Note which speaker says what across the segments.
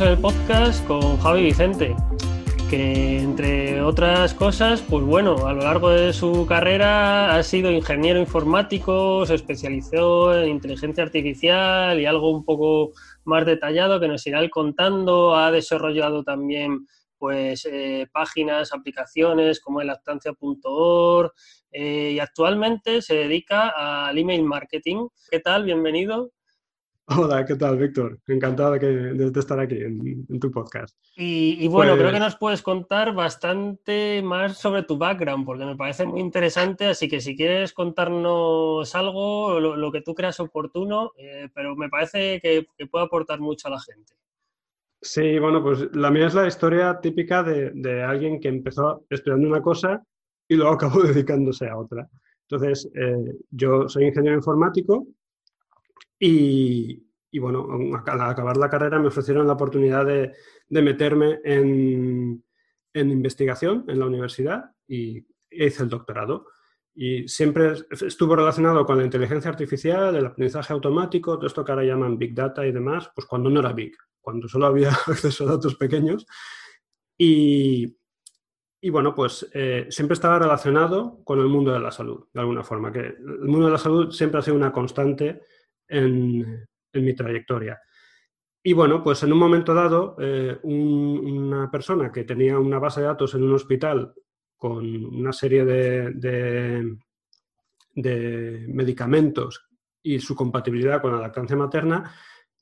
Speaker 1: En el podcast con Javi Vicente, que entre otras cosas, pues bueno, a lo largo de su carrera ha sido ingeniero informático, se especializó en inteligencia artificial y algo un poco más detallado que nos irá contando. Ha desarrollado también pues eh, páginas, aplicaciones como el lactancia.org eh, y actualmente se dedica al email marketing. ¿Qué tal? Bienvenido.
Speaker 2: Hola, ¿qué tal, Víctor? Encantado de, estar aquí en, tu podcast.
Speaker 1: Y, bueno, creo que pues nos puedes contar bastante más sobre tu background, porque me parece muy interesante, así que si quieres contarnos algo, lo, que tú creas oportuno, eh, pero me parece que, puede aportar mucho a la gente.
Speaker 2: Sí, bueno, pues la mía es la historia típica de, alguien que empezó estudiando una cosa y luego acabó dedicándose a otra. Entonces, eh, yo soy ingeniero informático y, bueno, al acabar la carrera me ofrecieron la oportunidad de, meterme en, investigación en la universidad y hice el doctorado. Y siempre estuvo relacionado con la inteligencia artificial, el aprendizaje automático, todo esto que ahora llaman Big Data y demás, pues cuando no era Big, cuando solo había acceso a datos pequeños. Y, y bueno, pues eh, siempre estaba relacionado con el mundo de la salud, de alguna forma, que el mundo de la salud siempre ha sido una constante en, mi trayectoria. Y bueno, pues en un momento dado, eh, una persona que tenía una base de datos en un hospital con una serie de, de, medicamentos y su compatibilidad con la lactancia materna,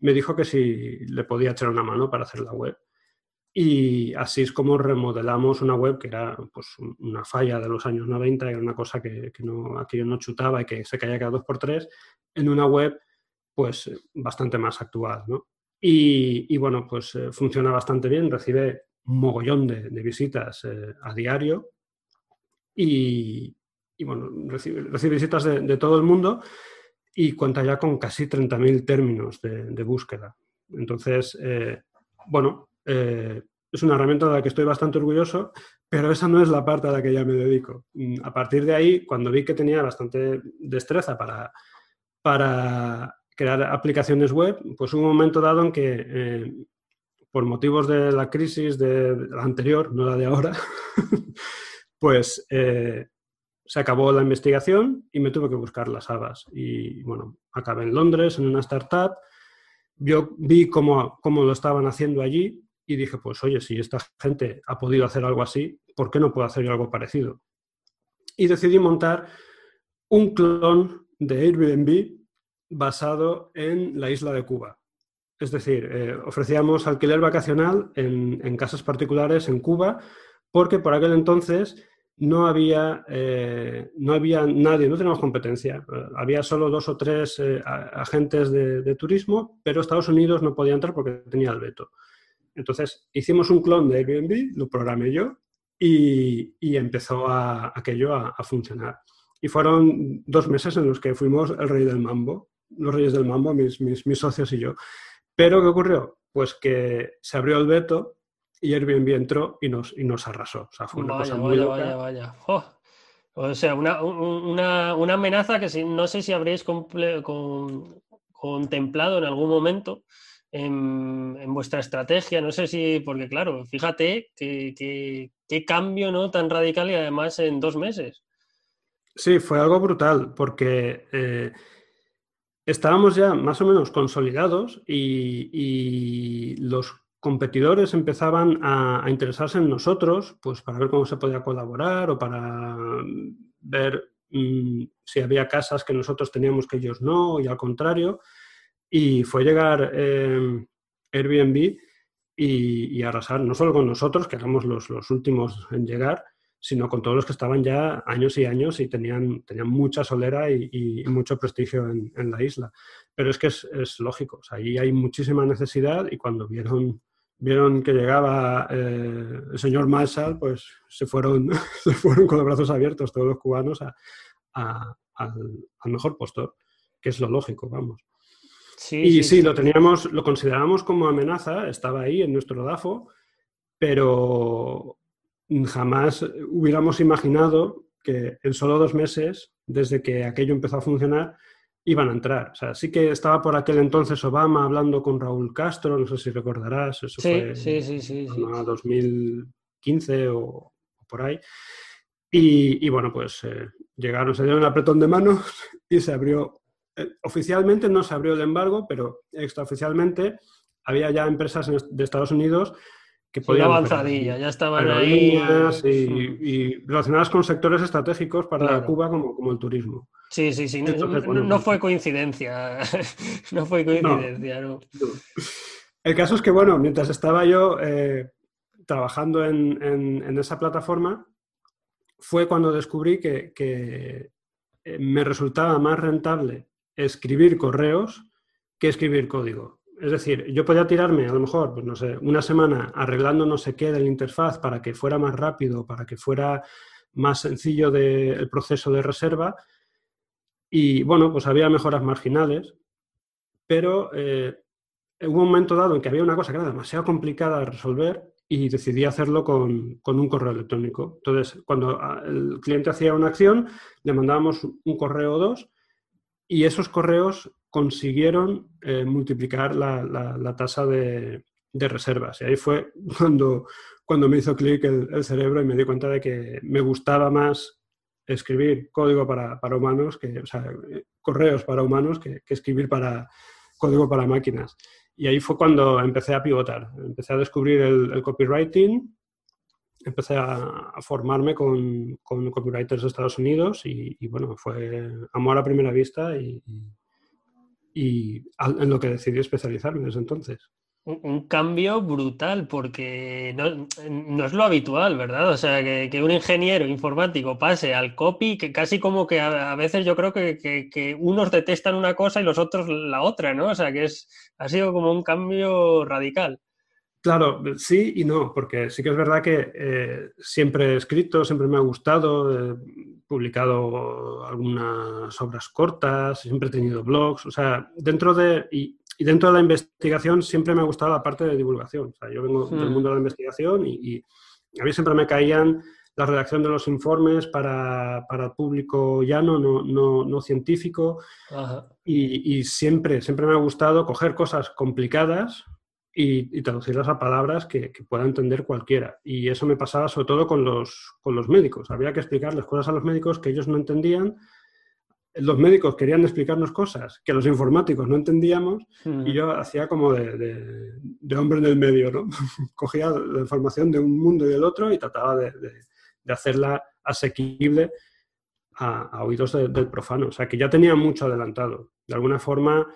Speaker 2: me dijo que si le podía echar una mano para hacer la web. Y así es como remodelamos una web que era pues, una falla de los años 90, era una cosa que, que no, aquello no chutaba y que se caía cada dos por tres, en una web pues eh, bastante más actual, ¿no? Y, bueno, pues eh, funciona bastante bien, recibe un mogollón de, visitas eh, a diario y, bueno, recibe, visitas de, todo el mundo y cuenta ya con casi 30.000 términos de, búsqueda. Entonces, bueno, es una herramienta de la que estoy bastante orgulloso, pero esa no es la parte a la que ya me dedico. Mm, a partir de ahí, cuando vi que tenía bastante destreza para, para crear aplicaciones web, pues un momento dado en que, eh, por motivos de la crisis de, la anterior, no la de ahora, pues eh, se acabó la investigación y me tuve que buscar las habas. Y bueno, acabé en Londres, en una startup. Yo vi cómo, cómo lo estaban haciendo allí y dije, pues oye, si esta gente ha podido hacer algo así, ¿por qué no puedo hacer yo algo parecido? Y decidí montar un clon de Airbnb basado en la isla de Cuba. Es decir, eh, ofrecíamos alquiler vacacional en, casas particulares en Cuba porque por aquel entonces no había, eh, no había nadie, no teníamos competencia. había solo dos o tres eh, agentes de, turismo, pero Estados Unidos no podía entrar porque tenía el veto. Entonces hicimos un clon de Airbnb, lo programé yo y, empezó aquello a, a funcionar. Y fueron dos meses en los que fuimos el rey del mambo los Reyes del Mambo, mis, mis, socios y yo. Pero ¿qué ocurrió? Pues que se abrió el veto y Airbnb entró y nos, y nos arrasó. O sea, fue una cosa muy
Speaker 1: vaya, vaya, oh. O sea, una, una, una, amenaza que si, no sé si habréis contemplado en algún momento en, en, vuestra estrategia. No sé si, porque claro, fíjate qué cambio ¿no? tan radical y además en dos meses.
Speaker 2: Sí, fue algo brutal, porque eh, estábamos ya más o menos consolidados y, los competidores empezaban a, interesarse en nosotros, pues para ver cómo se podía colaborar o para ver mm, si había casas que nosotros teníamos que ellos no, y al contrario. Y fue llegar eh, Airbnb y, arrasar, no solo con nosotros, que éramos los, los últimos en llegar, sino con todos los que estaban ya años y años y tenían, tenían mucha solera y, mucho prestigio en, la isla. Pero es que es, lógico, ahí hay muchísima necesidad y cuando vieron, vieron que llegaba eh, el señor Marshall, pues se fueron, se fueron con los brazos abiertos todos los cubanos al, mejor postor, que es lo lógico, vamos. y sí, lo teníamos, lo considerábamos como amenaza, estaba ahí en nuestro DAFO, pero jamás hubiéramos imaginado que en solo dos meses, desde que aquello empezó a funcionar, iban a entrar. O sea, sí que estaba por aquel entonces Obama hablando con Raúl Castro, no sé si recordarás, eso fue
Speaker 1: sí, sí, sí, sí.
Speaker 2: 2015 o, por ahí. Y, bueno, pues eh, llegaron, se dieron el apretón de manos y se abrió. Eh, oficialmente no se abrió el embargo, pero extraoficialmente había ya empresas de Estados Unidos que podían...
Speaker 1: avanzadilla, ya estaban ahí.
Speaker 2: Y, relacionadas con sectores estratégicos para Cuba como, como, el turismo.
Speaker 1: Sí, sí, sí. no, fue coincidencia. no fue coincidencia, no.
Speaker 2: El caso es que, bueno, mientras estaba yo eh, trabajando en, esa plataforma, fue cuando descubrí que, que eh, me resultaba más rentable escribir correos que escribir código. Es decir, yo podía tirarme a lo mejor, pues no sé, una semana arreglando no sé qué de la interfaz para que fuera más rápido, para que fuera más sencillo el proceso de reserva. Y bueno, pues había mejoras marginales, pero eh, hubo un momento dado en que había una cosa que era demasiado complicada de resolver y decidí hacerlo con, con, un correo electrónico. Entonces, cuando ah, el cliente hacía una acción, le mandábamos un correo o dos y esos correos consiguieron eh, multiplicar la, tasa de, reservas. Y ahí fue cuando, cuando me hizo clic el, cerebro y me di cuenta de que me gustaba más escribir código para, humanos, que, o sea, correos para humanos, que, escribir para código para máquinas. Y ahí fue cuando empecé a pivotar. Empecé a descubrir el, copywriting, empecé a, formarme con, con, copywriters de Estados Unidos y, bueno, fue amor a primera vista y y en lo que decidí especializarme desde entonces.
Speaker 1: Un, cambio brutal, porque no, es lo habitual, ¿verdad? O sea, que, un ingeniero informático pase al copy, que casi como que a, veces yo creo que, unos detestan una cosa y los otros la otra, ¿no? O sea, que es, ha sido como un cambio radical.
Speaker 2: Claro, sí y no, porque sí que es verdad que eh, siempre he escrito, siempre me ha gustado, publicado algunas obras cortas, siempre he tenido blogs, o sea, dentro de, y, dentro de la investigación siempre me ha gustado la parte de divulgación, o sea, yo vengo del hmm. mundo de la investigación y, a mí siempre me caían la redacción de los informes para, para el público llano, no, no, no científico, y, y, siempre, siempre me ha gustado coger cosas complicadas, y, traducirlas a palabras que, pueda entender cualquiera. Y eso me pasaba sobre todo con los, con los médicos. Había que explicarles cosas a los médicos que ellos no entendían. Los médicos querían explicarnos cosas que los informáticos no entendíamos y yo hacía como de, de, hombre en el medio, ¿no? Cogía la información de un mundo y del otro y trataba de, hacerla asequible a, a oídos del profano. O sea, que ya tenía mucho adelantado. De alguna forma,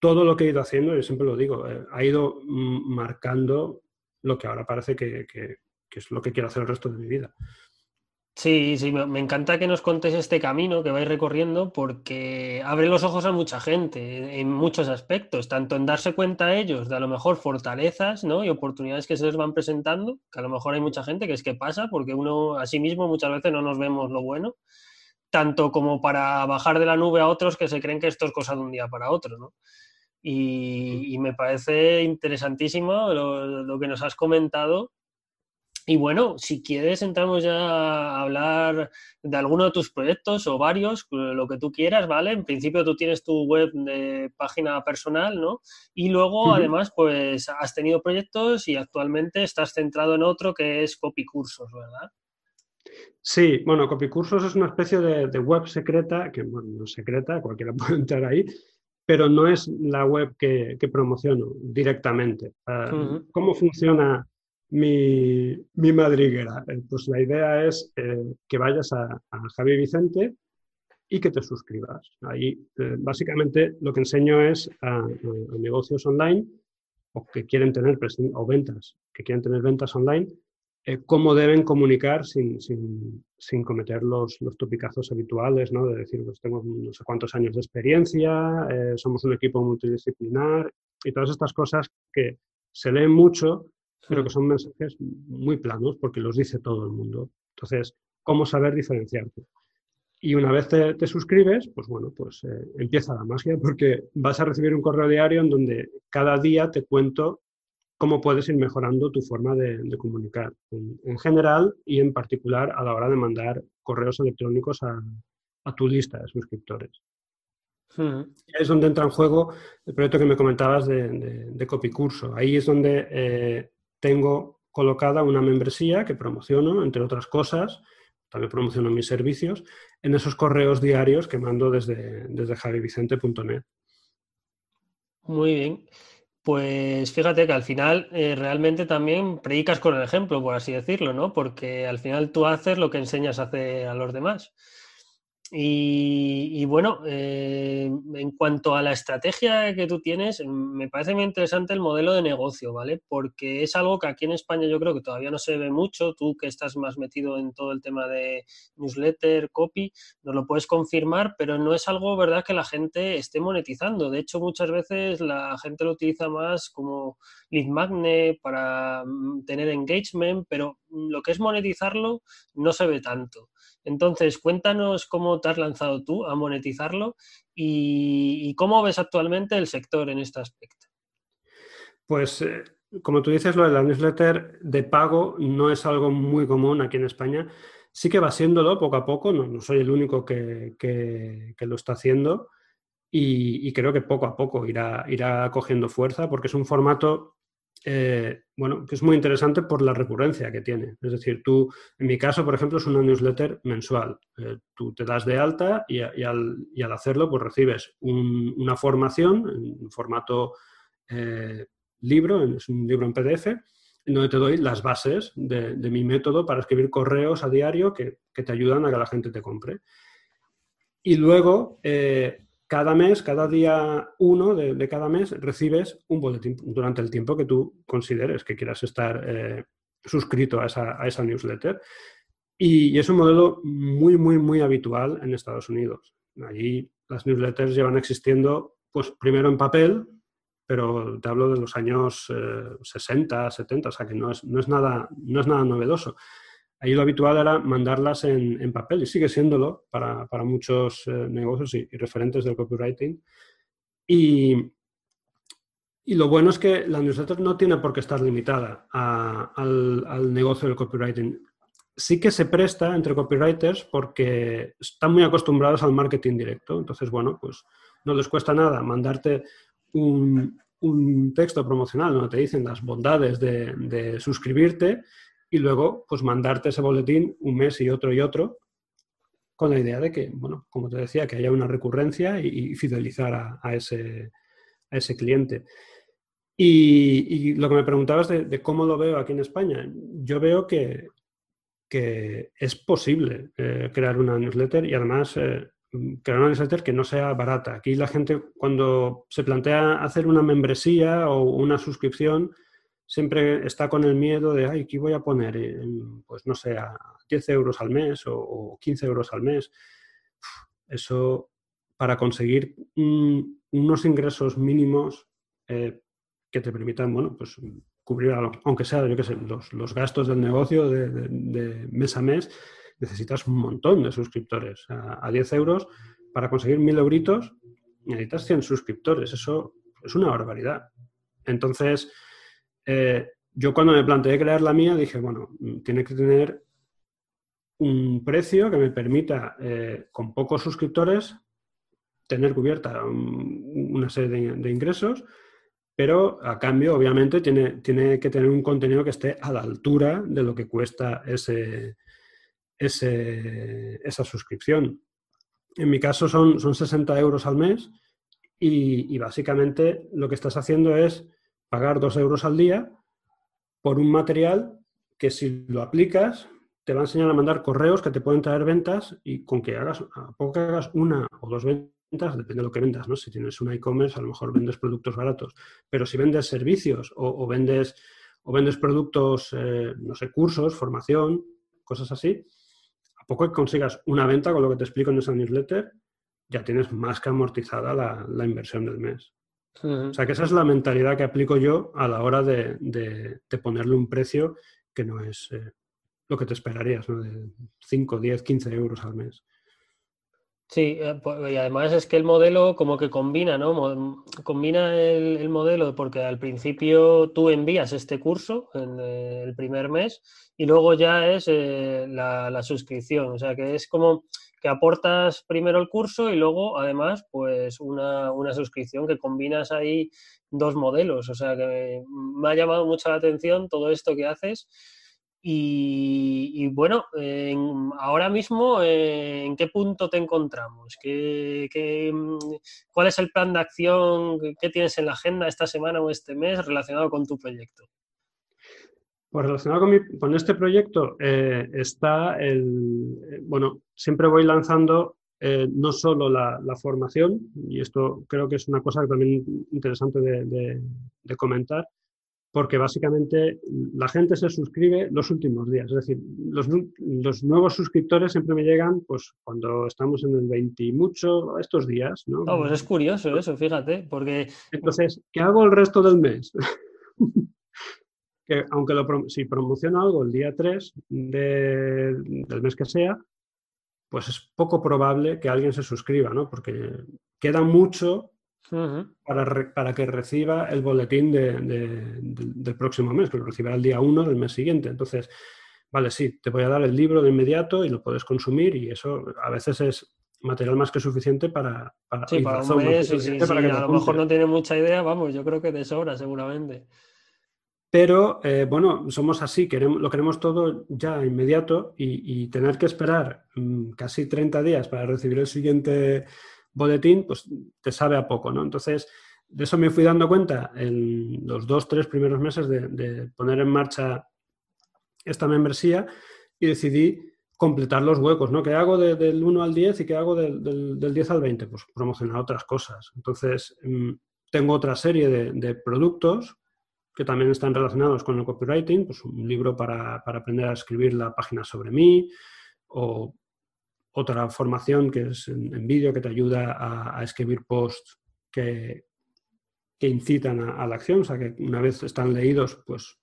Speaker 2: todo lo que he ido haciendo, yo siempre lo digo, eh, ha ido marcando lo que ahora parece que, es lo que quiero hacer el resto de mi vida.
Speaker 1: Sí, sí, me encanta que nos contes este camino que vais recorriendo porque abre los ojos a mucha gente en muchos aspectos, tanto en darse cuenta a ellos de a lo mejor fortalezas ¿no? y oportunidades que se les van presentando, que a lo mejor hay mucha gente que es que pasa porque uno a sí mismo muchas veces no nos vemos lo bueno, tanto como para bajar de la nube a otros que se creen que esto es cosa de un día para otro. ¿no? Y, me parece interesantísimo lo, que nos has comentado. Y bueno, si quieres, entramos ya a hablar de alguno de tus proyectos o varios, lo que tú quieras, ¿vale? En principio tú tienes tu web de página personal, ¿no? Y luego, además, pues has tenido proyectos y actualmente estás centrado en otro que es Copicursos, ¿verdad?
Speaker 2: Sí, bueno, Copicursos es una especie de, de web secreta, que bueno, no secreta, cualquiera puede entrar ahí, pero no es la web que, promociono directamente. Ah, ¿Cómo funciona mi, madriguera? Eh, pues la idea es eh, que vayas a, a Javi Vicente y que te suscribas. Ahí eh, básicamente lo que enseño es a, negocios online o que quieren tener o ventas, que quieren tener ventas online, eh, cómo deben comunicar sin, sin, cometer los, los, topicazos habituales, ¿no? De decir, pues tengo no sé cuántos años de experiencia, eh, somos un equipo multidisciplinar y todas estas cosas que se leen mucho, pero que son mensajes muy planos porque los dice todo el mundo. Entonces, ¿cómo saber diferenciarte? Y una vez te, suscribes, pues bueno, pues eh, empieza la magia porque vas a recibir un correo diario en donde cada día te cuento cómo puedes ir mejorando tu forma de, comunicar en, general y en particular a la hora de mandar correos electrónicos a, tu lista de suscriptores. Es donde entra en juego el proyecto que me comentabas de, de, Copicurso. Ahí es donde eh, tengo colocada una membresía que promociono, entre otras cosas, también promociono mis servicios, en esos correos diarios que mando desde, desde javivicente.net.
Speaker 1: Muy bien. Pues fíjate que al final eh, realmente también predicas con el ejemplo, por así decirlo, ¿no? Porque al final tú haces lo que enseñas a hacer a los demás. Y, bueno, eh, en cuanto a la estrategia que tú tienes, me parece muy interesante el modelo de negocio, ¿vale? Porque es algo que aquí en España yo creo que todavía no se ve mucho. Tú que estás más metido en todo el tema de newsletter, copy, nos lo puedes confirmar, pero no es algo, ¿verdad?, que la gente esté monetizando. De hecho, muchas veces la gente lo utiliza más como lead magnet para mm, tener engagement, pero lo que es monetizarlo no se ve tanto. Entonces, cuéntanos cómo te has lanzado tú a monetizarlo y, cómo ves actualmente el sector en este aspecto.
Speaker 2: Pues, eh, como tú dices, lo de la newsletter de pago no es algo muy común aquí en España. Sí que va siéndolo poco a poco, no, soy el único que, lo está haciendo y, creo que poco a poco irá, irá cogiendo fuerza porque es un formato eh, bueno, que es muy interesante por la recurrencia que tiene. Es decir, tú, en mi caso, por ejemplo, es una newsletter mensual. Eh, tú te das de alta y, al, hacerlo, pues recibes una formación en formato eh, libro, es un libro en PDF, en donde te doy las bases de, mi método para escribir correos a diario que, te ayudan a que la gente te compre. Y luego, cada mes, cada día uno de, cada mes, recibes un boletín durante el tiempo que tú consideres que quieras estar eh, suscrito a esa, newsletter. Y, es un modelo muy, muy, muy habitual en Estados Unidos. Allí las newsletters llevan existiendo, pues primero en papel, pero te hablo de los años 60, eh, 70, o sea que no es, no es, nada, no es nada novedoso. Ahí lo habitual era mandarlas en, papel y sigue siéndolo para, muchos eh, negocios y, referentes del copywriting. Y, y, lo bueno es que la newsletter no tiene por qué estar limitada al, negocio del copywriting. Sí que se presta entre copywriters porque están muy acostumbrados al marketing directo. Entonces, bueno, pues no les cuesta nada mandarte un, texto promocional donde te dicen las bondades de, de suscribirte y luego pues mandarte ese boletín un mes y otro y otro con la idea de que, bueno, como te decía, que haya una recurrencia y, fidelizar a, ese, a, ese, cliente. Y, lo que me preguntabas de, cómo lo veo aquí en España, yo veo que, que es posible eh, crear una newsletter y además eh, crear una newsletter que no sea barata. Aquí la gente cuando se plantea hacer una membresía o una suscripción, siempre está con el miedo de, ay, ¿qué voy a poner? Pues no sé, a 10 euros al mes o, 15 euros al mes. Eso para conseguir unos ingresos mínimos eh, que te permitan, bueno, pues cubrir, aunque sea, sé, los, gastos del negocio de, mes a mes, necesitas un montón de suscriptores. A, 10 euros, para conseguir 1000 euritos, necesitas 100 suscriptores. Eso es una barbaridad. Entonces, eh, yo cuando me planteé crear la mía dije, bueno, tiene que tener un precio que me permita, eh, con pocos suscriptores, tener cubierta una serie de, ingresos, pero a cambio, obviamente, tiene, tiene, que tener un contenido que esté a la altura de lo que cuesta ese, esa suscripción. En mi caso son, son 60 euros al mes y básicamente lo que estás haciendo es pagar dos euros al día por un material que si lo aplicas te va a enseñar a mandar correos que te pueden traer ventas y con que hagas, a poco que hagas una o dos ventas, depende de lo que vendas, ¿no? Si tienes un e-commerce, a lo mejor vendes productos baratos, pero si vendes servicios o, vendes, o vendes productos, eh, no sé, cursos, formación, cosas así, a poco que consigas una venta con lo que te explico en esa newsletter, ya tienes más que amortizada la inversión del mes. O sea que esa es la mentalidad que aplico yo a la hora de, ponerle un precio que no es eh, lo que te esperarías, ¿no? De 5, 10, 15 euros al mes.
Speaker 1: Sí, eh, y además es que el modelo como que combina, ¿no? Combina el, modelo porque al principio tú envías este curso en eh, el primer mes y luego ya es eh, la, suscripción. O sea que es como que aportas primero el curso y luego además pues una, una suscripción que combinas ahí dos modelos. O sea que me ha llamado mucho la atención todo esto que haces y, bueno, ahora mismo, eh, ¿en qué punto te encontramos? ¿Qué, mm, cuál es el plan de acción que tienes en la agenda esta semana o este mes relacionado con tu proyecto?
Speaker 2: Pues relacionado con, este proyecto eh, está el, eh, bueno, siempre voy lanzando no solo la, formación, y esto creo que es una cosa también interesante de comentar, porque básicamente la gente se suscribe los últimos días. Es decir, los, nuevos suscriptores siempre me llegan pues cuando estamos en el 20 y mucho, estos días. ¿no?
Speaker 1: Oh, pues es curioso eso, fíjate, porque...
Speaker 2: Entonces, ¿qué hago el resto del mes? que aunque lo, si promociono algo el día 3 del mes que sea, pues es poco probable que alguien se suscriba, ¿no? Porque queda mucho para, para, que reciba el boletín del próximo mes, que lo recibirá el día 1 del mes siguiente. Entonces, vale, sí, te voy a dar el libro de inmediato y lo puedes consumir y eso a veces es material más que suficiente para,
Speaker 1: para, sí, para un mes, para que a lo mejor no tiene mucha idea, vamos, yo creo que de sobra seguramente.
Speaker 2: Pero eh, bueno, somos así, queremos, lo queremos todo ya inmediato y, tener que esperar mm, casi 30 días para recibir el siguiente boletín, pues te sabe a poco, ¿no? Entonces, de eso me fui dando cuenta en los dos, tres primeros meses de, poner en marcha esta membresía y decidí completar los huecos, ¿no? ¿Qué hago del 1 al 10 y qué hago del, 10 al 20? Pues promocionar otras cosas. Entonces, mm, tengo otra serie de, productos que también están relacionados con el copywriting, pues un libro para, para aprender a escribir la página sobre mí, o otra formación que es en, vídeo que te ayuda a, escribir posts que, que incitan a, la acción, o sea que una vez están leídos, pues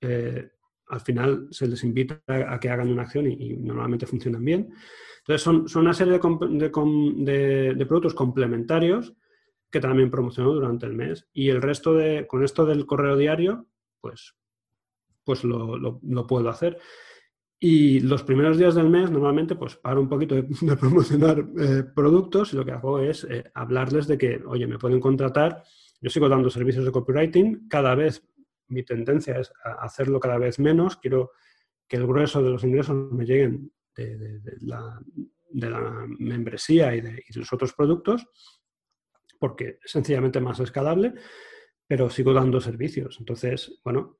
Speaker 2: eh, al final se les invita a, que hagan una acción y, normalmente funcionan bien. Entonces son, son una serie de, de, productos complementarios que también promociono durante el mes y el resto de, con esto del correo diario, pues, pues lo, lo puedo hacer. Y los primeros días del mes normalmente pues paro un poquito de, promocionar eh, productos y lo que hago es eh, hablarles de que, oye, me pueden contratar. Yo sigo dando servicios de copywriting. Cada vez mi tendencia es hacerlo cada vez menos. Quiero que el grueso de los ingresos me lleguen de, la, membresía y de, los otros productos porque es sencillamente más escalable, pero sigo dando servicios. Entonces, bueno,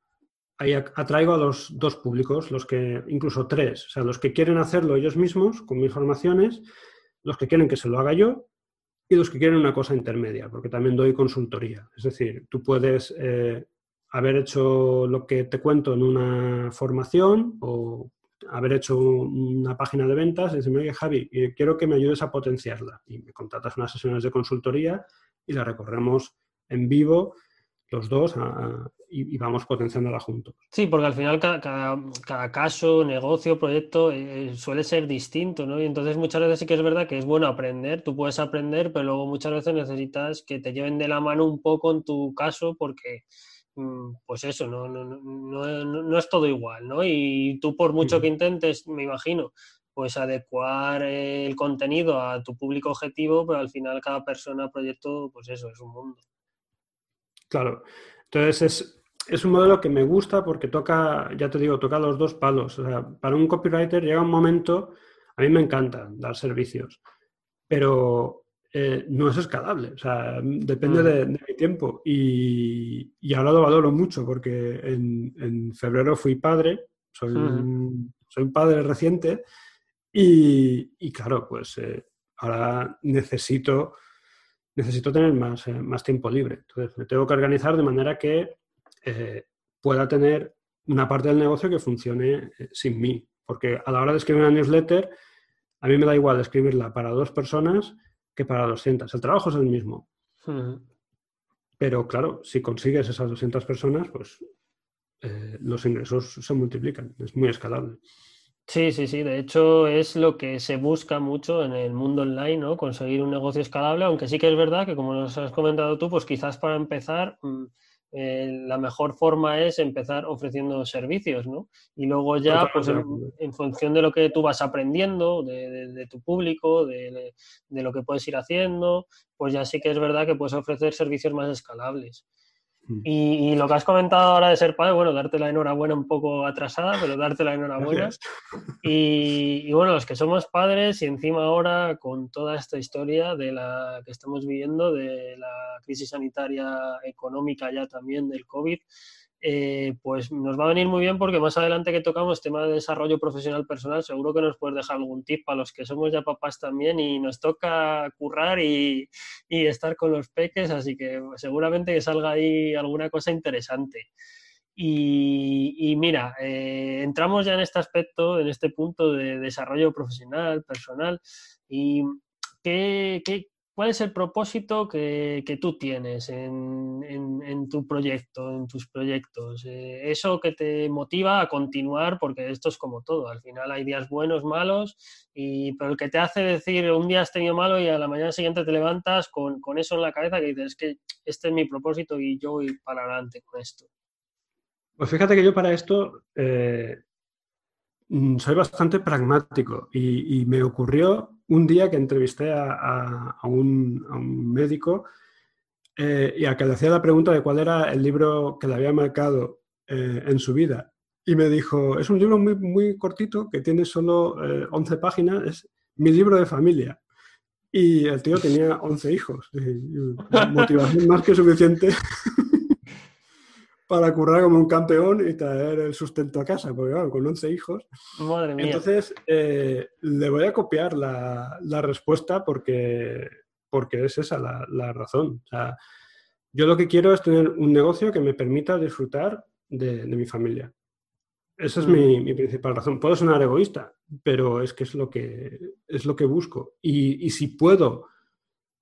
Speaker 2: ahí atraigo a los dos públicos, los que, incluso tres, o sea, los que quieren hacerlo ellos mismos con mis formaciones, los que quieren que se lo haga yo y los que quieren una cosa intermedia, porque también doy consultoría. Es decir, tú puedes eh, haber hecho lo que te cuento en una formación o haber hecho una página de ventas y decirme, oye Javi, eh, quiero que me ayudes a potenciarla. Y me contratas unas sesiones de consultoría y la recorremos en vivo los dos y, vamos potenciándola juntos.
Speaker 1: Sí, porque al final cada, caso, negocio, proyecto eh, suele ser distinto, ¿no? Y entonces muchas veces sí que es verdad que es bueno aprender, tú puedes aprender, pero luego muchas veces necesitas que te lleven de la mano un poco en tu caso porque pues eso, no, no, no, no, es todo igual, ¿no? Y tú por mucho que intentes, me imagino, pues adecuar el contenido a tu público objetivo, pero al final cada persona, proyecto, pues eso, es un mundo.
Speaker 2: Claro. Entonces es, un modelo que me gusta porque toca, ya te digo, toca los dos palos. O sea, para un copywriter llega un momento, a mí me encanta dar servicios, pero eh, no es escalable. O sea, depende de, mi tiempo. Y, ahora lo valoro mucho porque en, febrero fui padre, soy, un, padre reciente y, claro, pues eh, ahora necesito necesito tener más, eh, más tiempo libre. Entonces, me tengo que organizar de manera que eh, pueda tener una parte del negocio que funcione sin mí. Porque a la hora de escribir una newsletter, a mí me da igual escribirla para dos personas que para 200. El trabajo es el mismo. Pero claro, si consigues esas 200 personas, pues los ingresos se multiplican. Es muy escalable.
Speaker 1: Sí, sí, sí. De hecho, es lo que se busca mucho en el mundo online, ¿no? Conseguir un negocio escalable, aunque sí que es verdad que, como nos has comentado tú, pues quizás para empezar, mm, eh, la mejor forma es empezar ofreciendo servicios, ¿no? Y luego ya, pues en, función de lo que tú vas aprendiendo, de, tu público, de, lo que puedes ir haciendo, pues ya sí que es verdad que puedes ofrecer servicios más escalables. Mm. Y, lo que has comentado ahora de ser padre, bueno, darte la enhorabuena un poco atrasada, pero darte la enhorabuena. Y, bueno, los que somos padres y encima ahora con toda esta historia de la que estamos viviendo, de la crisis sanitaria económica ya también del COVID, eh, pues nos va a venir muy bien porque más adelante que tocamos tema de desarrollo profesional personal, seguro que nos puedes dejar algún tip para los que somos ya papás también y nos toca currar y, estar con los peques, así que seguramente que salga ahí alguna cosa interesante. Y, mira, eh, entramos ya en este aspecto, en este punto de desarrollo profesional, personal, y ¿qué, qué, ¿Cuál es el propósito que, tú tienes en, tu proyecto, en tus proyectos? Eh, eso que te motiva a continuar, porque esto es como todo, al final hay días buenos, malos, y, pero el que te hace decir un día has tenido malo y a la mañana siguiente te levantas con, eso en la cabeza que dices, que este es mi propósito y yo voy para adelante con esto.
Speaker 2: Pues fíjate que yo para esto eh, soy bastante pragmático y me ocurrió un día que entrevisté a, un, médico eh, y a que le hacía la pregunta de cuál era el libro que le había marcado eh, en su vida. Y me dijo, es un libro muy, muy cortito que tiene solo 11 eh, páginas, es mi libro de familia. Y el tío tenía 11 hijos. motivación más que suficiente para currar como un campeón y traer el sustento a casa, porque claro, con 11 hijos.
Speaker 1: Madre mía.
Speaker 2: Entonces, eh, le voy a copiar la, respuesta porque, porque es esa la, razón. O sea, yo lo que quiero es tener un negocio que me permita disfrutar de, mi familia. Esa es mi, mm. principal razón. Puedo sonar egoísta, pero es que es lo que, es lo que busco. Y, y si puedo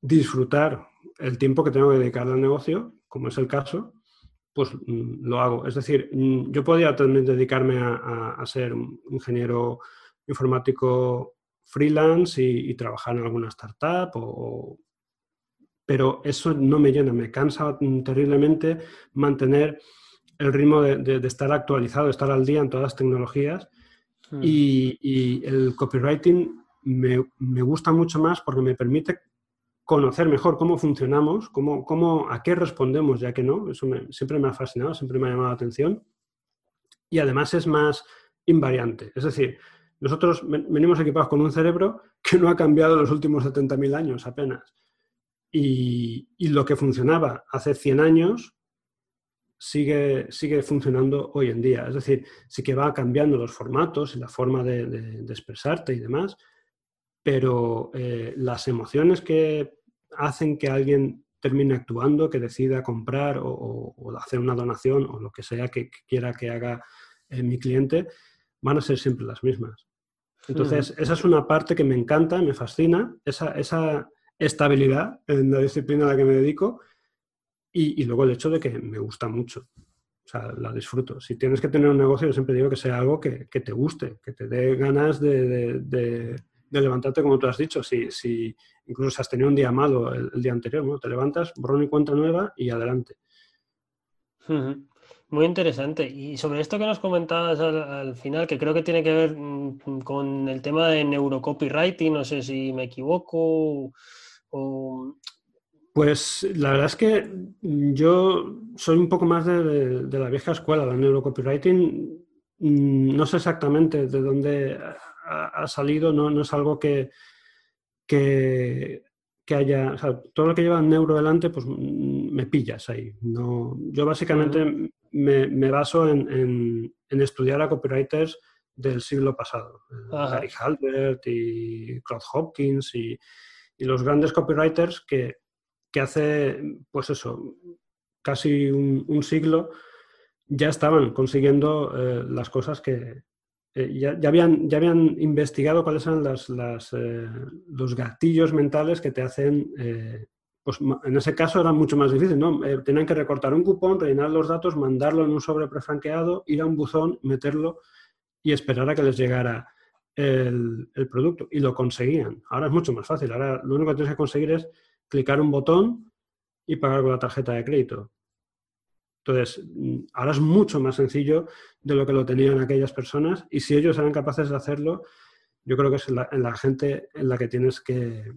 Speaker 2: disfrutar el tiempo que tengo que dedicar al negocio, como es el caso, pues mm, lo hago. Es decir, mm, yo podría también dedicarme a, ser un ingeniero informático freelance y, trabajar en alguna startup, pero eso no me llena, me cansa terriblemente mantener el ritmo de, estar actualizado, de estar al día en todas las tecnologías. Hmm. Y, el copywriting me, me, gusta mucho más porque me permite conocer mejor cómo funcionamos, cómo, cómo, a qué respondemos, ya que no, eso siempre me ha fascinado, siempre me ha llamado la atención. Y además es más invariante. Es decir, nosotros venimos equipados con un cerebro que no ha cambiado en los últimos 70.000 años apenas. Y, y, lo que funcionaba hace 100 años sigue, sigue funcionando hoy en día. Es decir, sí que va cambiando los formatos y la forma de, expresarte y demás, pero eh, las emociones que hacen que alguien termine actuando, que decida comprar o, hacer una donación o lo que sea que, quiera que haga eh, mi cliente, van a ser siempre las mismas. Entonces, esa es una parte que me encanta, me fascina, esa, esa estabilidad en la disciplina a la que me dedico y, luego el hecho de que me gusta mucho. O sea, la disfruto. Si tienes que tener un negocio, yo siempre digo que sea algo que, te guste, que te dé ganas de de levantarte, como tú has dicho, si, si incluso has tenido un día malo el, día anterior, ¿no? Te levantas, borrón y cuenta nueva y adelante.
Speaker 1: Muy interesante. Y sobre esto que nos comentabas al, final, que creo que tiene que ver mm, con el tema de neurocopywriting, no sé si me equivoco
Speaker 2: Pues la verdad es que yo soy un poco más de, de la vieja escuela, la neurocopywriting. Mm, no sé exactamente de dónde ha, salido no, no, es algo que, que, haya, o sea, todo lo que lleva neuro delante, pues mm, me pillas ahí. No, yo básicamente me, baso en, estudiar a copywriters del siglo pasado. Gary Halbert y Claude Hopkins y, los grandes copywriters que, hace, pues eso, casi un, siglo ya estaban consiguiendo eh, las cosas que, eh, ya, habían, ya habían investigado cuáles eran las, eh, los gatillos mentales que te hacen, eh, pues en ese caso era mucho más difícil, ¿no? tenían que recortar un cupón, rellenar los datos, mandarlo en un sobre prefranqueado, ir a un buzón, meterlo y esperar a que les llegara el, producto y lo conseguían. Ahora es mucho más fácil. Ahora lo único que tienes que conseguir es clicar un botón y pagar con la tarjeta de crédito. Entonces, mm, ahora es mucho más sencillo de lo que lo tenían aquellas personas y si ellos eran capaces de hacerlo, yo creo que es en la, gente en la que tienes que,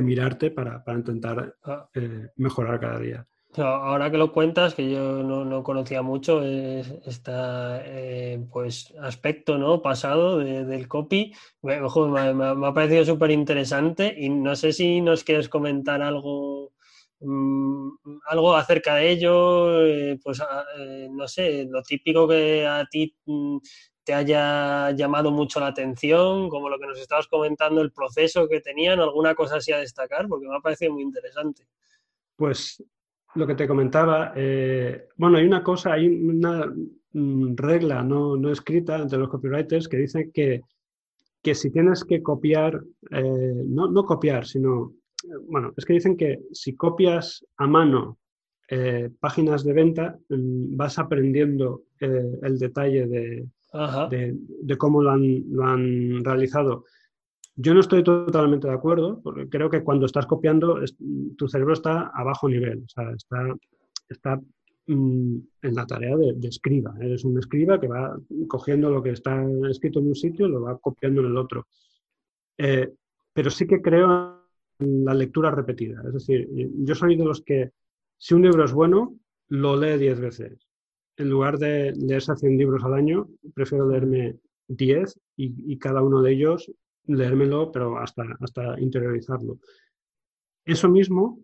Speaker 2: mirarte para, intentar ah. eh, mejorar cada día.
Speaker 1: Ahora que lo cuentas, que yo no, conocía mucho este pues, aspecto ¿no? pasado del copy, me, ha parecido súper interesante y no sé si nos quieres comentar algo, mm, algo acerca de ello, eh, pues ah, eh, no sé, lo típico que a ti mm, te haya llamado mucho la atención, como lo que nos estabas comentando, el proceso que tenían, alguna cosa así a destacar, porque me ha parecido muy interesante.
Speaker 2: Pues lo que te comentaba, eh, bueno, hay una cosa, hay una mm, regla no, no, escrita entre los copywriters que dice que, que si tienes que copiar, no, no, copiar, sino, bueno, es que dicen que si copias a mano eh, páginas de venta, mm, vas aprendiendo el detalle de, de, de, cómo lo han, lo han realizado. Yo no estoy totalmente de acuerdo, porque creo que cuando estás copiando, tu cerebro está a bajo nivel, o sea, está, está mm, en la tarea de, escriba. Eres un escriba que va cogiendo lo que está escrito en un sitio y lo va copiando en el otro. Eh, pero sí que creo la lectura repetida. Es decir, yo soy de los que, si un libro es bueno, lo lee diez veces. En lugar de leerse 100 libros al año, prefiero leerme 10 y, y, cada uno de ellos leérmelo, pero hasta, hasta interiorizarlo. Eso mismo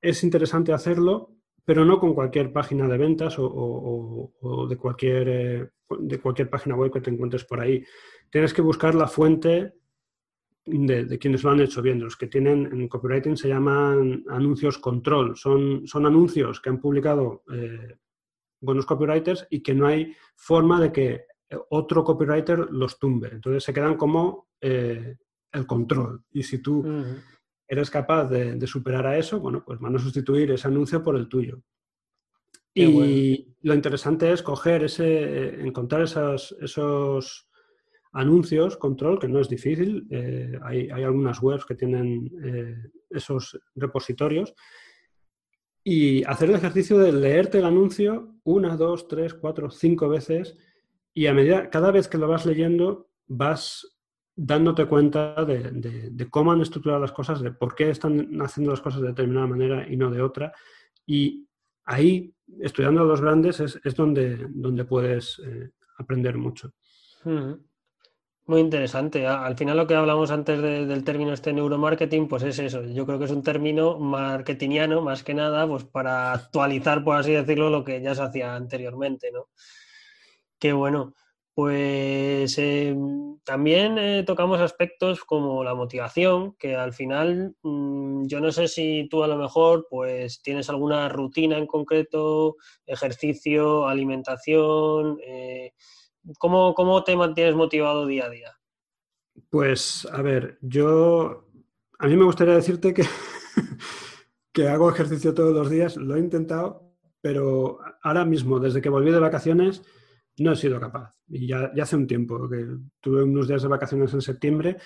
Speaker 2: es interesante hacerlo, pero no con cualquier página de ventas o, de, cualquier, eh, de cualquier página web que te encuentres por ahí. Tienes que buscar la fuente de, quienes lo han hecho bien. Los que tienen en copywriting se llaman anuncios control. Son, son anuncios que han publicado eh, buenos copywriters y que no hay forma de que otro copywriter los tumbe. Entonces se quedan como eh, el control. Y si tú eres capaz de, superar a eso, bueno, pues van a sustituir ese anuncio por el tuyo. y lo interesante es coger ese, encontrar esos, esos anuncios, control, que no es difícil. Eh, hay, algunas webs que tienen eh, esos repositorios. Y hacer el ejercicio de leerte el anuncio una, dos, tres, cuatro, cinco veces y a medida, cada vez que lo vas leyendo, vas dándote cuenta de, cómo han estructurado las cosas, de por qué están haciendo las cosas de determinada manera y no de otra. Y ahí, estudiando a los grandes, es, donde, donde puedes eh, aprender mucho.
Speaker 1: Muy interesante. Al final lo que hablamos antes del término este neuromarketing, pues es eso. Yo creo que es un término marketingiano, más que nada, pues para actualizar, por así decirlo, lo que ya se hacía anteriormente, ¿no? Qué bueno. Pues em, también eh, tocamos aspectos como la motivación, que al final mm, yo no sé si tú a lo mejor pues tienes alguna rutina en concreto, ejercicio, alimentación, eh, ¿cómo, ¿cómo, te mantienes motivado día a día?
Speaker 2: Pues a ver, yo a mí me gustaría decirte que, que hago ejercicio todos los días, lo he intentado, pero ahora mismo, desde que volví de vacaciones, no he sido capaz. Y ya, hace un tiempo, que tuve unos días de vacaciones en septiembre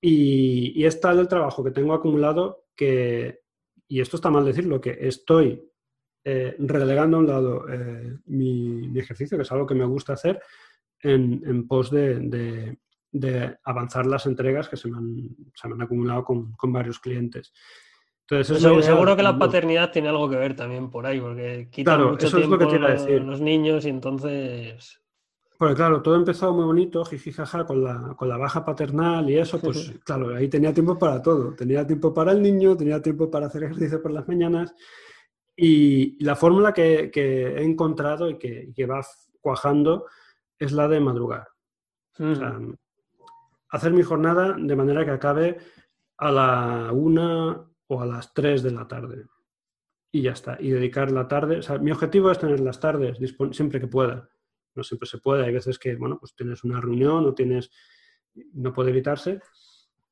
Speaker 2: y, y es tal el trabajo que tengo acumulado que, y esto está mal decirlo, que estoy eh, relegando a un lado eh, mi, ejercicio, que es algo que me gusta hacer, en, pos de, avanzar las entregas que se me han, acumulado con, varios clientes.
Speaker 1: Entonces, seguro que la paternidad tiene algo que ver también por ahí, porque quita mucho tiempo es los niños y entonces...
Speaker 2: Porque claro, todo empezó muy bonito, jijijaja, con la, con la baja paternal y eso, pues claro, ahí tenía tiempo para todo. Tenía tiempo para el niño, tenía tiempo para hacer ejercicio por las mañanas. Y la fórmula que, he encontrado y que, va cuajando es la de madrugar. O sea, hacer mi jornada de manera que acabe a la una o a las 3 de la tarde. Y ya está. Y dedicar la tarde. O sea, mi objetivo es tener las tardes siempre que pueda. No siempre se puede. Hay veces que, bueno, pues tienes una reunión o tienes. No puede evitarse.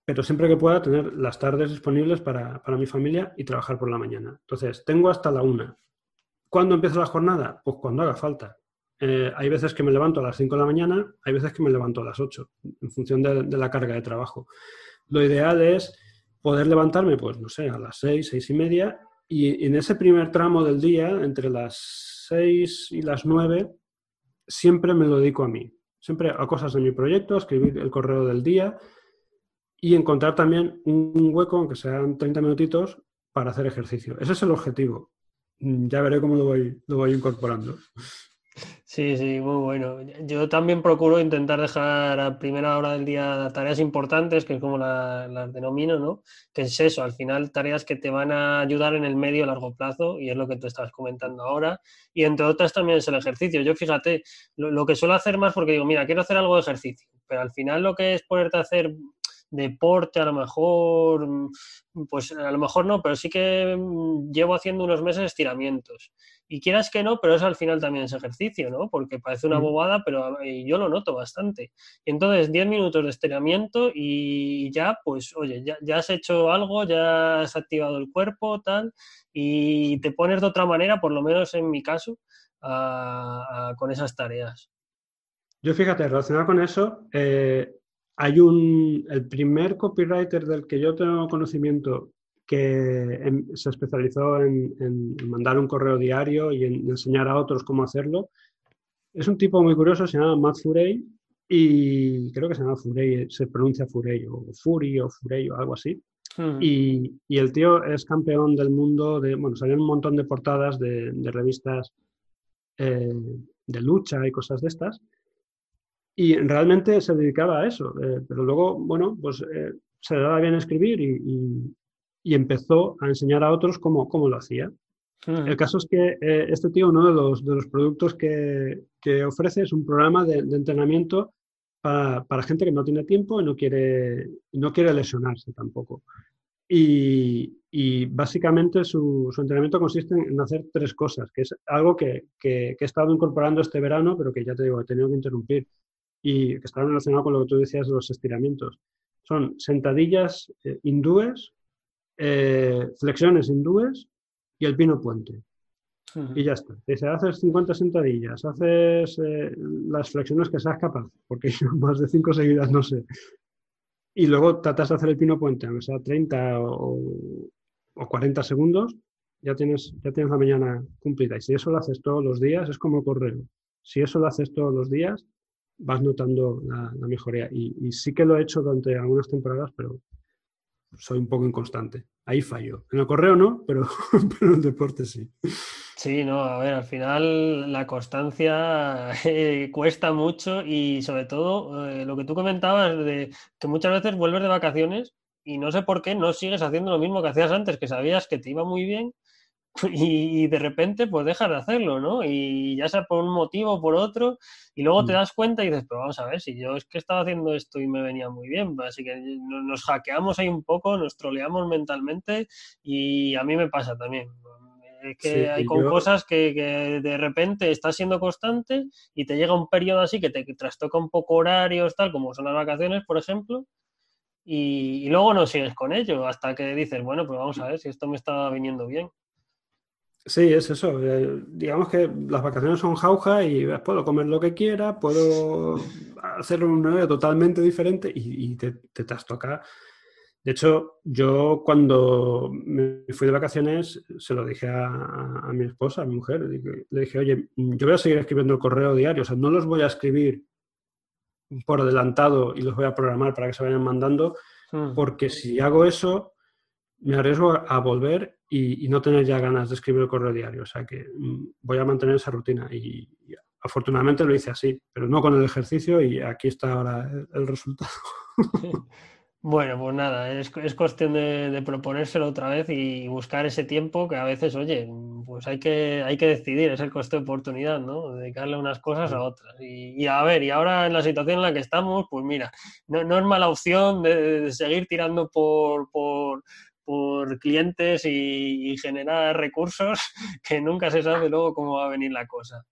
Speaker 2: Pero siempre que pueda tener las tardes disponibles para, mi familia y trabajar por la mañana. Entonces, tengo hasta la una. ¿Cuándo empieza la jornada? Pues cuando haga falta. Eh, hay veces que me levanto a las 5 de la mañana, hay veces que me levanto a las 8, en función de, la carga de trabajo. Lo ideal es poder levantarme, pues no sé, a las 6, 6 y media, y en ese primer tramo del día, entre las 6 y las 9, siempre me lo dedico a mí. Siempre a cosas de mi proyecto, a escribir el correo del día y encontrar también un hueco, aunque sean 30 minutitos, para hacer ejercicio. Ese es el objetivo. Ya veré cómo lo voy incorporando.
Speaker 1: Sí, sí, muy bueno. Yo también procuro intentar dejar a primera hora del día tareas importantes, que es como las denomino, ¿no? Que es eso, al final tareas que te van a ayudar en el medio largo plazo, y es lo que tú estabas comentando ahora. Y entre otras también es el ejercicio. Yo fíjate, lo, lo que suelo hacer más porque digo, mira, quiero hacer algo de ejercicio, pero al final lo que es ponerte a hacer deporte, a lo mejor, mm, pues a lo mejor no, pero sí que mm, llevo haciendo unos meses estiramientos. Y quieras que no, pero eso al final también es ejercicio, ¿no? Porque parece una bobada, pero yo lo noto bastante. Y entonces, 10 minutos de estiramiento y ya, pues, oye, ya, has hecho algo, ya has activado el cuerpo, tal, y te pones de otra manera, por lo menos en mi caso, con esas tareas.
Speaker 2: Yo fíjate, relacionado con eso, eh, hay un, el primer copywriter del que yo tengo conocimiento que se especializó en, mandar un correo diario y en enseñar a otros cómo hacerlo. Es un tipo muy curioso, se llama Matt Furey y creo que se llama Furey, se pronuncia Furey o Fury o Furey o algo así. Hmm. Y, y, el tío es campeón del mundo de, bueno, salió un montón de portadas de, revistas eh, de lucha y cosas de estas. Y realmente se dedicaba a eso, eh, pero luego, bueno, pues eh, se daba bien escribir y, y, empezó a enseñar a otros cómo, cómo lo hacía. El caso es que eh, este tío, uno de los, de los productos que, que, ofrece es un programa de, entrenamiento para, para, gente que no tiene tiempo y no quiere, no quiere lesionarse tampoco. Y, y básicamente su, su, entrenamiento consiste en hacer tres cosas, que es algo que, que, que, he estado incorporando este verano, pero que ya te digo, he tenido que interrumpir y que está relacionado con lo que tú decías de los estiramientos. Son sentadillas eh, hindúes, eh, flexiones hindúes y el pino puente. Y ya está. Dice, haces 50 sentadillas, haces eh, las flexiones que seas capaz, porque más de 5 seguidas no sé. Y luego tratas de hacer el pino puente, aunque sea 30 o, o 40 segundos, ya tienes, ya tienes la mañana cumplida. Y si eso lo haces todos los días, es como correo. Si eso lo haces todos los días, vas notando la, mejoría. Y, sí que lo he hecho durante algunas temporadas, pero soy un poco inconstante. Ahí fallo. En el correo no, pero, pero en el deporte sí.
Speaker 1: Sí, no, a ver, al final la constancia eh, cuesta mucho y sobre todo eh, lo que tú comentabas de que muchas veces vuelves de vacaciones y no sé por qué no sigues haciendo lo mismo que hacías antes, que sabías que te iba muy bien y, de repente pues dejas de hacerlo, ¿no? Y ya sea por un motivo o por otro, y luego te mm. das cuenta y dices, pero vamos a ver, si yo es que estaba haciendo esto y me venía muy bien, así que nos hackeamos ahí un poco, nos troleamos mentalmente y a mí me pasa también. Es que hay con cosas que, que, de repente estás siendo constante y te llega un periodo así que te trastoca un poco horarios, tal como son las vacaciones, por ejemplo, y, y, luego no sigues con ello hasta que dices, bueno, pues vamos a ver si esto me está viniendo bien.
Speaker 2: Sí, es eso. Eh, digamos que las vacaciones son jauja y puedo comer lo que quiera, puedo hacer un horario totalmente diferente y, te, te trastoca. De hecho, yo cuando me fui de vacaciones se lo dije a, mi esposa, a mi mujer, le dije, oye, yo voy a seguir escribiendo el correo diario, o sea, no los voy a escribir por adelantado y los voy a programar para que se vayan mandando, hmm. porque si hago eso, me arriesgo a volver y, no tener ya ganas de escribir el correo diario. O sea que mm, voy a mantener esa rutina y, afortunadamente lo hice así, pero no con el ejercicio y aquí está ahora el, resultado.
Speaker 1: Bueno, pues nada, es, es cuestión de, proponérselo otra vez y buscar ese tiempo que a veces, oye, pues hay que, hay que decidir, es el coste de oportunidad, ¿no? Dedicarle unas cosas a otras. Y, a ver, y ahora en la situación en la que estamos, pues mira, no, no es mala opción de, seguir tirando por, por, por clientes y, generar recursos que nunca se sabe luego cómo va a venir la cosa.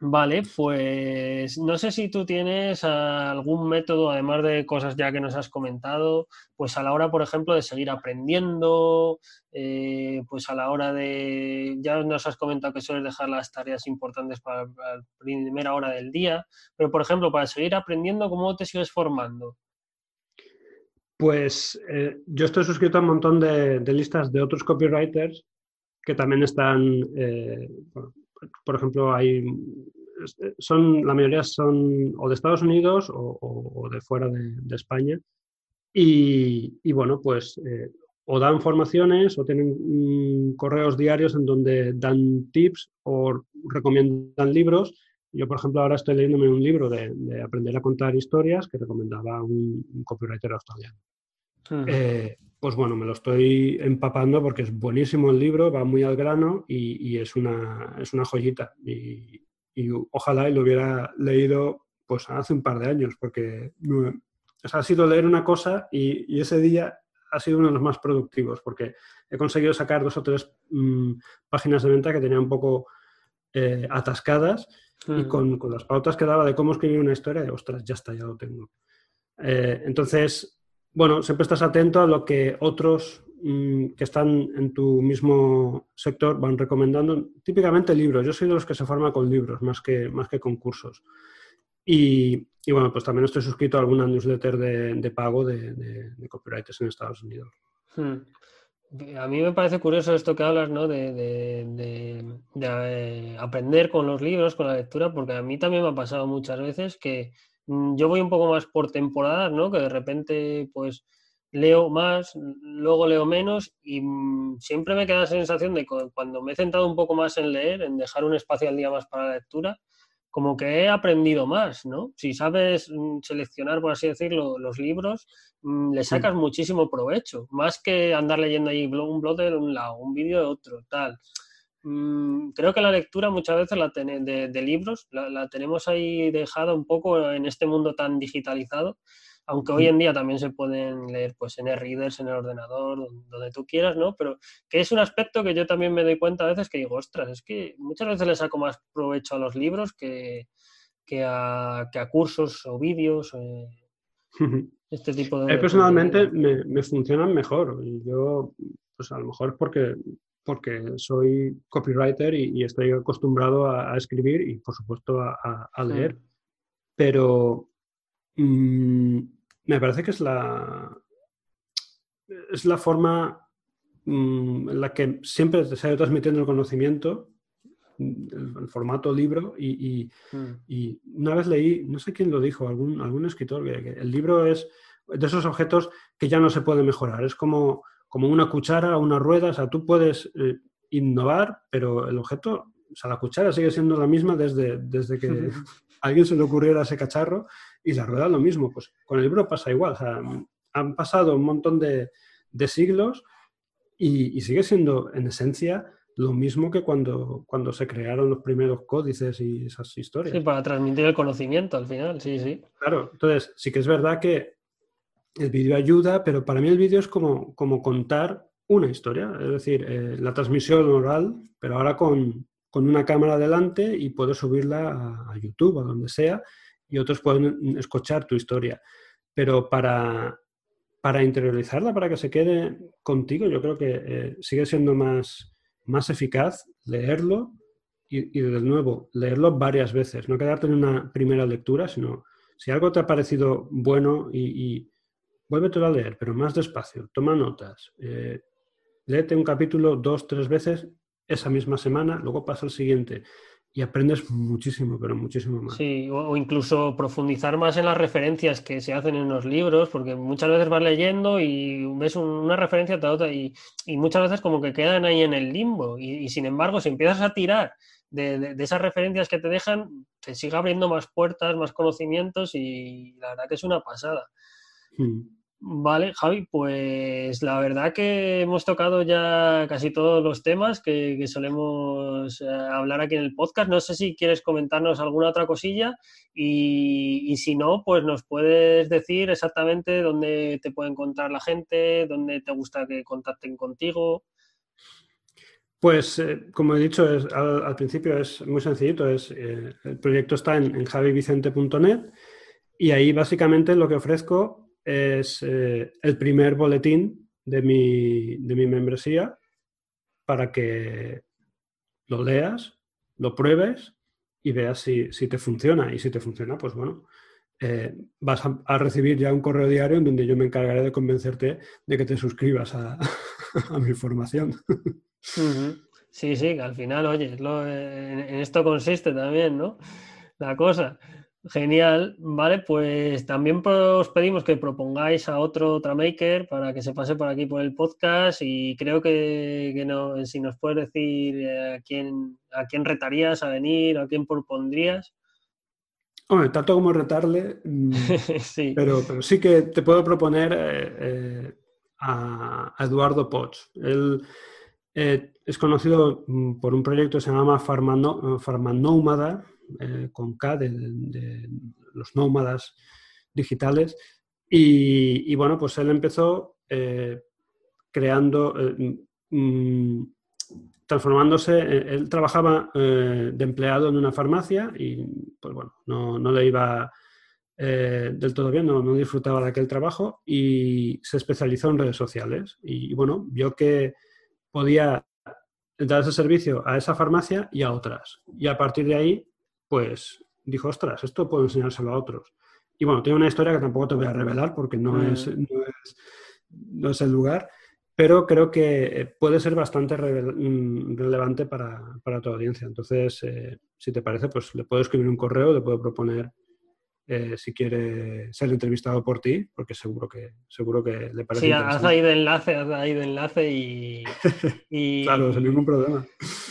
Speaker 1: Vale, pues no sé si tú tienes algún método, además de cosas ya que nos has comentado, pues a la hora, por ejemplo, de seguir aprendiendo, eh, pues a la hora de, ya nos has comentado que sueles dejar las tareas importantes para la primera hora del día, pero por ejemplo, para seguir aprendiendo, ¿cómo te sigues formando?
Speaker 2: Pues eh, yo estoy suscrito a un montón de, listas de otros copywriters que también están, eh, por ejemplo, hay son la mayoría son o de Estados Unidos o, de fuera de, España. Y, bueno pues eh, o dan formaciones o tienen mm, correos diarios en donde dan tips o recomiendan libros yo, por ejemplo, ahora estoy leyéndome un libro de, aprender a contar historias que recomendaba un, copywriter australiano. Eh, pues bueno, me lo estoy empapando porque es buenísimo el libro, va muy al grano y, es, una, es una joyita. Y, ojalá y lo hubiera leído pues hace un par de años, porque ha sido leer una cosa y, ese día ha sido uno de los más productivos, porque he conseguido sacar dos o tres mm, páginas de venta que tenía un poco eh, atascadas y mm. con, las pautas que daba de cómo escribir una historia, de, ostras, ya está, ya lo tengo. Eh, entonces, bueno, siempre estás atento a lo que otros mm, que están en tu mismo sector van recomendando. Típicamente libros. Yo soy de los que se forma con libros más que, más que con cursos. Y, bueno, pues también estoy suscrito a alguna newsletter de, pago de, copywriters en Estados Unidos. Hmm.
Speaker 1: A mí me parece curioso esto que hablas, ¿no? De, eh, aprender con los libros, con la lectura, porque a mí también me ha pasado muchas veces que mm, yo voy un poco más por temporadas, ¿no? Que de repente, pues, leo más, luego leo menos y mm, siempre me queda la sensación de que cuando me he centrado un poco más en leer, en dejar un espacio al día más para la lectura, como que he aprendido más, ¿no? Si sabes mm, seleccionar, por así decirlo, los libros, mm, le sacas muchísimo provecho, más que andar leyendo ahí un blog de un lado, un vídeo de otro, tal. Mm, creo que la lectura muchas veces la de, de, libros la, la, tenemos ahí dejada un poco en este mundo tan digitalizado aunque hoy en día también se pueden leer pues en e-readers, en el ordenador, donde tú quieras, ¿no? Pero que es un aspecto que yo también me doy cuenta a veces que digo, ostras, es que muchas veces le saco más provecho a los libros que, que, a, cursos o vídeos. Eh, este tipo de...
Speaker 2: personalmente me, me, funcionan mejor. Yo, pues a lo mejor porque, porque soy copywriter y, estoy acostumbrado a, escribir y, por supuesto, a, leer. Pero... Mm, me parece que es la, es la forma mm, en la que siempre se ha ido transmitiendo el conocimiento, el, formato libro, y, mm. y, una vez leí, no sé quién lo dijo, algún, algún escritor, que, el libro es de esos objetos que ya no se puede mejorar, es como, como una cuchara, una rueda, o sea, tú puedes eh, innovar, pero el objeto, o sea, la cuchara sigue siendo la misma desde, desde que alguien se le ocurriera ese cacharro y la rueda lo mismo, pues con el libro pasa igual. han pasado un montón de, siglos y, sigue siendo, en esencia, lo mismo que cuando, cuando se crearon los primeros códices y esas historias.
Speaker 1: Sí, para transmitir el conocimiento al final, sí, sí.
Speaker 2: Claro, entonces sí que es verdad que el vídeo ayuda, pero para mí el vídeo es como, como contar una historia, es decir, eh, la transmisión oral, pero ahora con, una cámara delante y puedes subirla a, a YouTube, a donde sea, y otros pueden escuchar tu historia. Pero para, para interiorizarla, para que se quede contigo, yo creo que eh, sigue siendo más, más eficaz leerlo y, de nuevo, leerlo varias veces, no quedarte en una primera lectura, sino si algo te ha parecido bueno y, y vuélvetelo a leer, pero más despacio, toma notas, eh, léete un capítulo dos, tres veces esa misma semana, luego pasa al siguiente y aprendes muchísimo, pero muchísimo más.
Speaker 1: Sí, o, incluso profundizar más en las referencias que se hacen en los libros, porque muchas veces vas leyendo y ves una referencia tras otra y, muchas veces como que quedan ahí en el limbo y, sin embargo si empiezas a tirar de, esas referencias que te dejan, te sigue abriendo más puertas, más conocimientos y la verdad que es una pasada. Hmm. Vale, Javi, pues la verdad que hemos tocado ya casi todos los temas que, solemos eh, hablar aquí en el podcast. No sé si quieres comentarnos alguna otra cosilla y, si no, pues nos puedes decir exactamente dónde te puede encontrar la gente, dónde te gusta que contacten contigo.
Speaker 2: Pues, eh, como he dicho es, al, principio, es muy sencillito. Es, eh, el proyecto está en, en javivicente.net y ahí básicamente lo que ofrezco es eh, el primer boletín de mi, de mi membresía para que lo leas, lo pruebes y veas si, si te funciona. Y si te funciona, pues bueno, eh, vas a, recibir ya un correo diario en donde yo me encargaré de convencerte de que te suscribas a, mi formación.
Speaker 1: Sí, sí, que al final, oye, en, esto consiste también, ¿no? La cosa. Genial, vale, pues también os pedimos que propongáis a otro Tramaker para que se pase por aquí por el podcast y creo que, no, si nos puedes decir eh, a quién, a quién retarías a venir, a quién propondrías.
Speaker 2: Hombre, tanto como retarle, mm, sí. Pero, pero, sí que te puedo proponer eh, eh, a, Eduardo Potts. Él eh, es conocido mm, por un proyecto que se llama Farmanómada, con K, de, los nómadas digitales. Y, bueno, pues él empezó creando, mm, transformándose, eh, él trabajaba eh, de empleado en una farmacia y pues bueno, no, le iba eh, del todo bien, no, disfrutaba de aquel trabajo y se especializó en redes sociales y, bueno, vio que podía dar ese servicio a esa farmacia y a otras. Y a partir de ahí, pues dijo, ostras, esto puedo enseñárselo a otros. Y bueno, tiene una historia que tampoco te voy a revelar porque no, mm. es, no es el lugar, pero creo que puede ser bastante mm, relevante para, tu audiencia. Entonces, eh, si te parece, pues le puedo escribir un correo, le puedo proponer eh, si quiere ser entrevistado por ti, porque seguro que, seguro que le parece.
Speaker 1: Sí, haz ahí de enlace, haz ahí de enlace y.
Speaker 2: claro, sin ningún problema.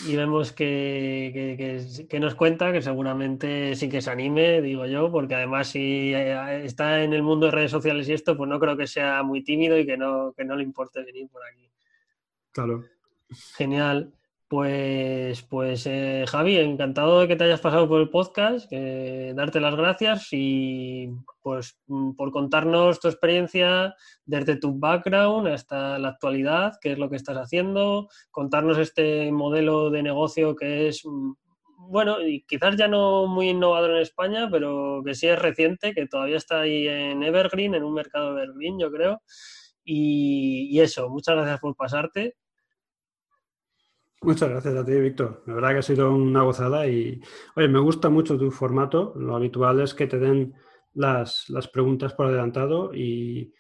Speaker 1: Y vemos que, que, nos cuenta, que seguramente sí que se anime, digo yo, porque además si eh, está en el mundo de redes sociales y esto, pues no creo que sea muy tímido y que no, que no le importe venir por aquí.
Speaker 2: Claro.
Speaker 1: Genial. Pues, pues eh, Javi, encantado de que te hayas pasado por el podcast, darte las gracias y pues mm, por contarnos tu experiencia desde tu background hasta la actualidad, qué es lo que estás haciendo, contarnos este modelo de negocio que es, mm, bueno, y quizás ya no muy innovador en España, pero que sí es reciente, que todavía está ahí en Evergreen, en un mercado Evergreen, yo creo. y eso, muchas gracias por pasarte
Speaker 2: Muchas gracias a ti, Víctor. La verdad que ha sido una gozada y, oye, me gusta mucho tu formato. Lo habitual es que te den las, preguntas por adelantado y,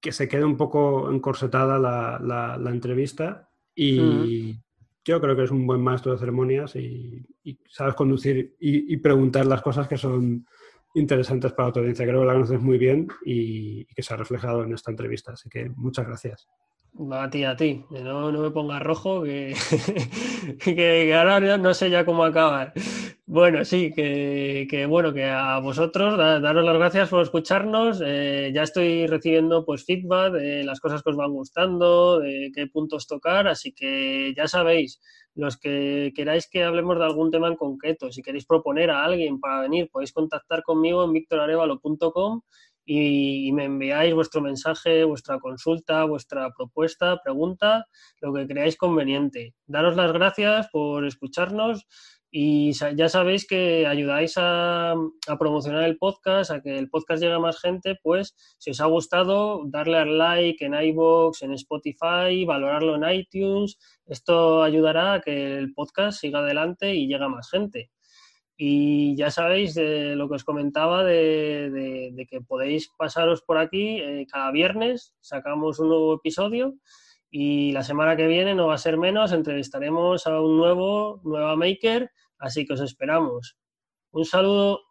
Speaker 2: que se quede un poco encorsetada la, entrevista. Y yo creo que es un buen maestro de ceremonias y, sabes conducir y, preguntar las cosas que son interesantes para tu audiencia. Creo que la conoces muy bien y que se ha reflejado en esta entrevista. Así que muchas gracias.
Speaker 1: A ti, a ti. No, no me pongas rojo, que, ahora no sé ya cómo acabar. Bueno, sí, que, bueno, que a vosotros, daros las gracias por escucharnos. Eh, ya estoy recibiendo pues feedback de las cosas que os van gustando, de qué puntos tocar, así que ya sabéis, los que queráis que hablemos de algún tema en concreto, si queréis proponer a alguien para venir, podéis contactar conmigo en victorarevalo.com y, me enviáis vuestro mensaje, vuestra consulta, vuestra propuesta, pregunta, lo que creáis conveniente. Daros las gracias por escucharnos y ya sabéis que ayudáis a, promocionar el podcast, a que el podcast llegue a más gente, pues si os ha gustado, darle al like en iVoox, en Spotify, valorarlo en iTunes. Esto ayudará a que el podcast siga adelante y llegue a más gente. Y ya sabéis de lo que os comentaba de, que podéis pasaros por aquí eh, cada viernes, sacamos un nuevo episodio y la semana que viene no va a ser menos, entrevistaremos a un nuevo, nueva maker, así que os esperamos. Un saludo.